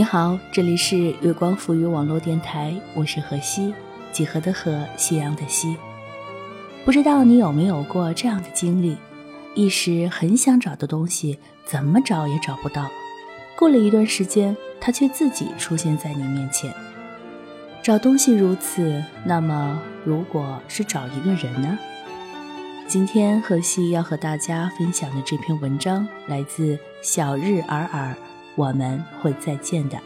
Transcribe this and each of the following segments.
你好，这里是月光浮语网络电台，我是何西，几何的何，夕阳的西。不知道你有没有过这样的经历：一时很想找的东西，怎么找也找不到；过了一段时间，它却自己出现在你面前。找东西如此，那么如果是找一个人呢？今天何西要和大家分享的这篇文章，来自小日尔尔。我们会再见的。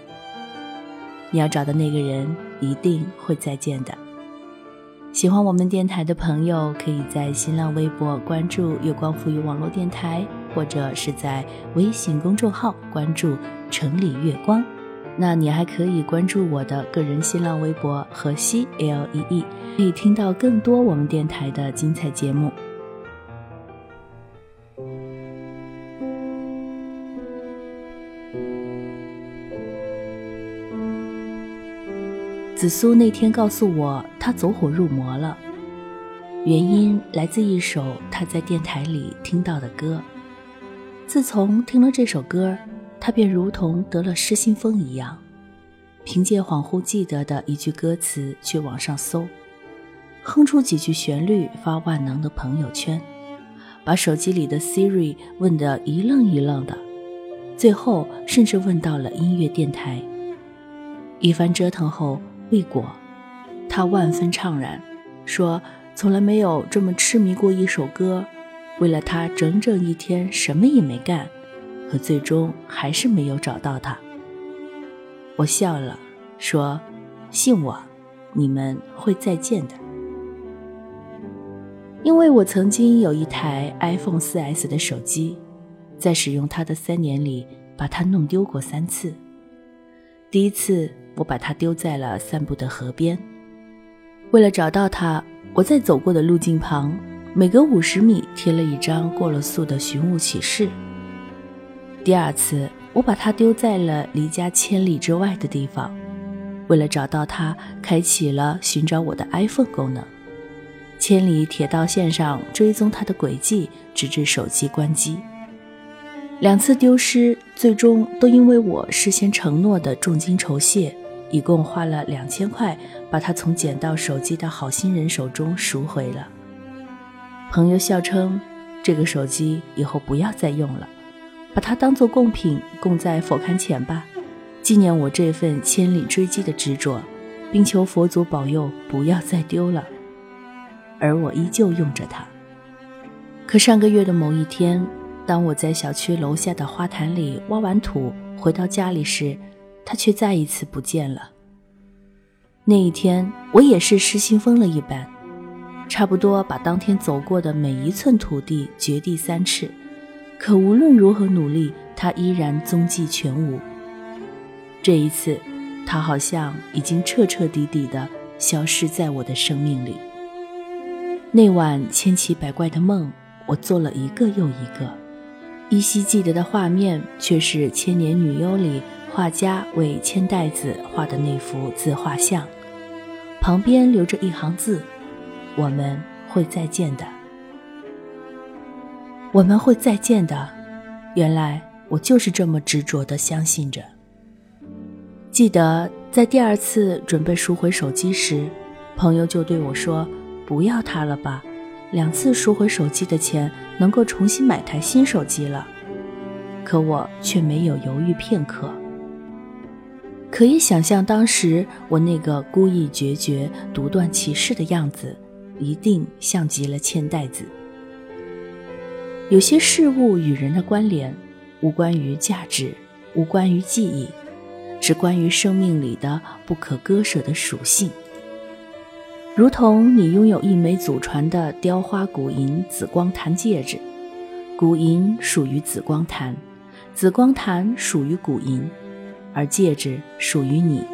你要找的那个人一定会再见的。喜欢我们电台的朋友，可以在新浪微博关注“月光赋予网络电台”，或者是在微信公众号关注“城里月光”。那你还可以关注我的个人新浪微博“河西 L E E”，可以听到更多我们电台的精彩节目。紫苏那天告诉我，他走火入魔了，原因来自一首他在电台里听到的歌。自从听了这首歌，他便如同得了失心疯一样，凭借恍惚记得的一句歌词去网上搜，哼出几句旋律发万能的朋友圈，把手机里的 Siri 问得一愣一愣的，最后甚至问到了音乐电台。一番折腾后。未果，他万分怅然，说：“从来没有这么痴迷过一首歌，为了他整整一天什么也没干，可最终还是没有找到他。”我笑了，说：“信我，你们会再见的。”因为我曾经有一台 iPhone 4S 的手机，在使用它的三年里，把它弄丢过三次。第一次。我把它丢在了散步的河边。为了找到它，我在走过的路径旁，每隔五十米贴了一张过了速的寻物启事。第二次，我把它丢在了离家千里之外的地方，为了找到它，开启了寻找我的 iPhone 功能，千里铁道线上追踪它的轨迹，直至手机关机。两次丢失，最终都因为我事先承诺的重金酬谢。一共花了两千块，把他从捡到手机的好心人手中赎回了。朋友笑称：“这个手机以后不要再用了，把它当做贡品供在佛龛前吧，纪念我这份千里追击的执着，并求佛祖保佑不要再丢了。”而我依旧用着它。可上个月的某一天，当我在小区楼下的花坛里挖完土，回到家里时，他却再一次不见了。那一天，我也是失心疯了一般，差不多把当天走过的每一寸土地掘地三尺，可无论如何努力，他依然踪迹全无。这一次，他好像已经彻彻底底的消失在我的生命里。那晚千奇百怪的梦，我做了一个又一个，依稀记得的画面却是《千年女优》里。画家为千代子画的那幅自画像，旁边留着一行字：“我们会再见的，我们会再见的。”原来我就是这么执着地相信着。记得在第二次准备赎回手机时，朋友就对我说：“不要它了吧，两次赎回手机的钱能够重新买台新手机了。”可我却没有犹豫片刻。可以想象当时我那个孤意决绝、独断其事的样子，一定像极了千代子。有些事物与人的关联，无关于价值，无关于记忆。只关于生命里的不可割舍的属性，如同你拥有一枚祖传的雕花古银紫光檀戒指，古银属于紫光檀，紫光檀属于古银，而戒指属于你，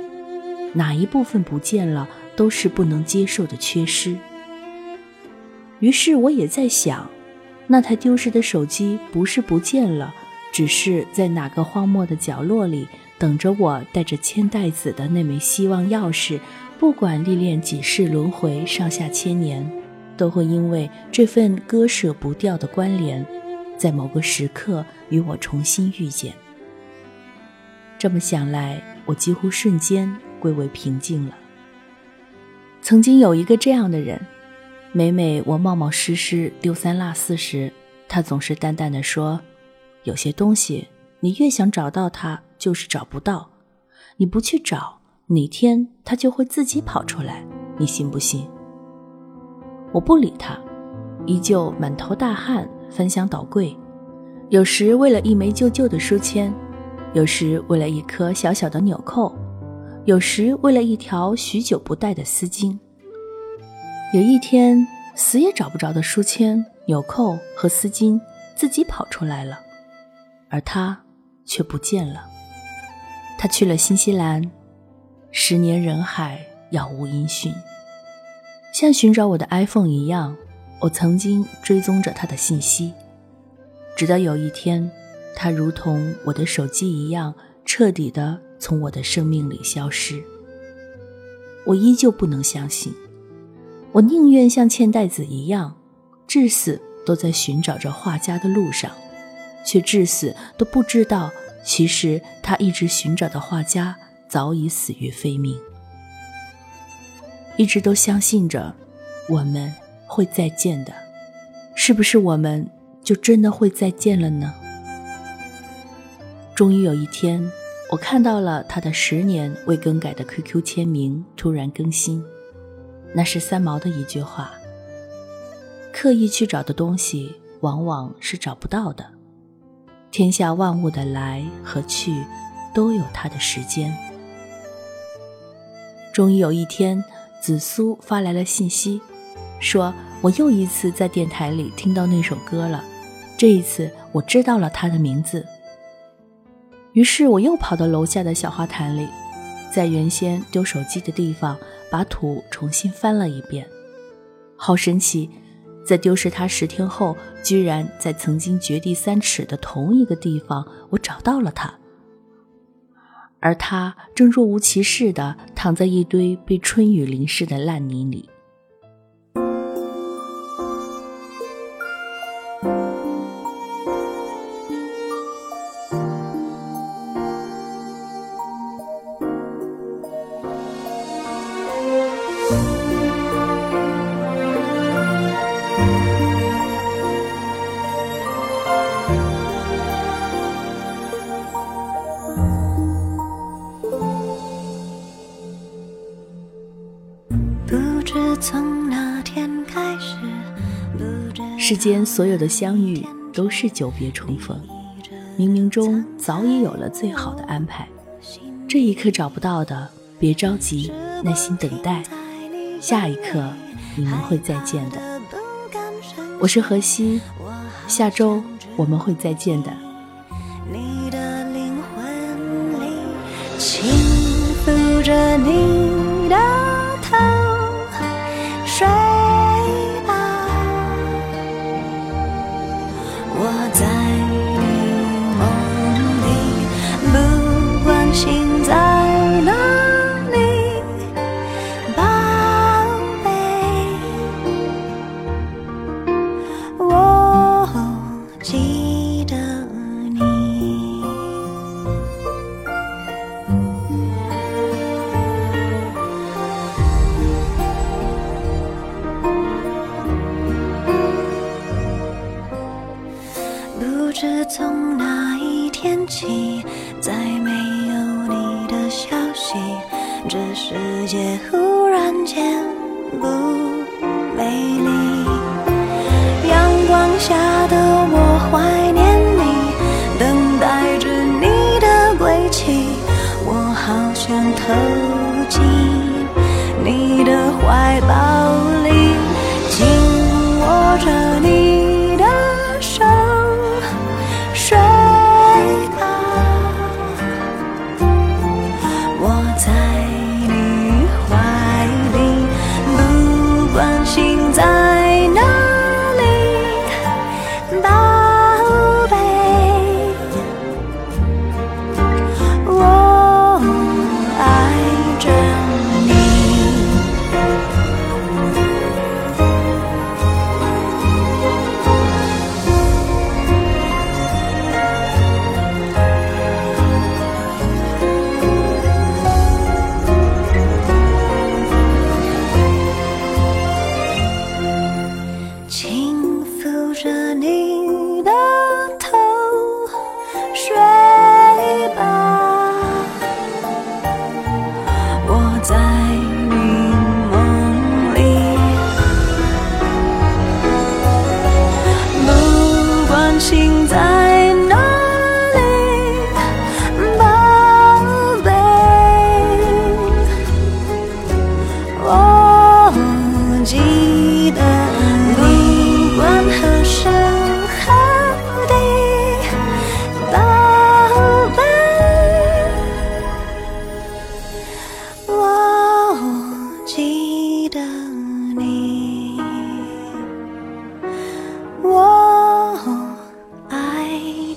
哪一部分不见了，都是不能接受的缺失。于是我也在想，那台丢失的手机不是不见了，只是在哪个荒漠的角落里。等着我带着千代子的那枚希望钥匙，不管历练几世轮回、上下千年，都会因为这份割舍不掉的关联，在某个时刻与我重新遇见。这么想来，我几乎瞬间归为平静了。曾经有一个这样的人，每每我冒冒失失、丢三落四时，他总是淡淡的说：“有些东西，你越想找到它。”就是找不到，你不去找，哪天他就会自己跑出来，你信不信？我不理他，依旧满头大汗，翻箱倒柜，有时为了一枚旧旧的书签，有时为了一颗小小的纽扣，有时为了一条许久不戴的丝巾。有一天，死也找不着的书签、纽扣和丝巾自己跑出来了，而他却不见了。他去了新西兰，十年人海，杳无音讯。像寻找我的 iPhone 一样，我曾经追踪着他的信息，直到有一天，他如同我的手机一样，彻底的从我的生命里消失。我依旧不能相信，我宁愿像千代子一样，至死都在寻找着画家的路上，却至死都不知道。其实，他一直寻找的画家早已死于非命。一直都相信着，我们会再见的，是不是我们就真的会再见了呢？终于有一天，我看到了他的十年未更改的 QQ 签名突然更新，那是三毛的一句话：“刻意去找的东西，往往是找不到的。”天下万物的来和去，都有它的时间。终于有一天，紫苏发来了信息，说我又一次在电台里听到那首歌了。这一次，我知道了他的名字。于是我又跑到楼下的小花坛里，在原先丢手机的地方，把土重新翻了一遍。好神奇！在丢失它十天后，居然在曾经掘地三尺的同一个地方，我找到了它。而它正若无其事地躺在一堆被春雨淋湿的烂泥里。世间所有的相遇都是久别重逢，冥冥中早已有了最好的安排。这一刻找不到的，别着急，耐心等待，下一刻你们会再见的。我是何西，下周我们会再见的。你的灵魂里，轻抚着你的。show 不知从哪一天起再没有你的消息这世界忽然间不美丽。抚着你的头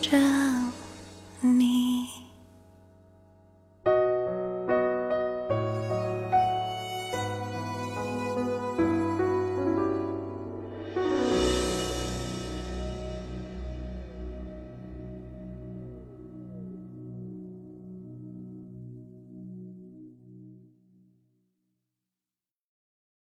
着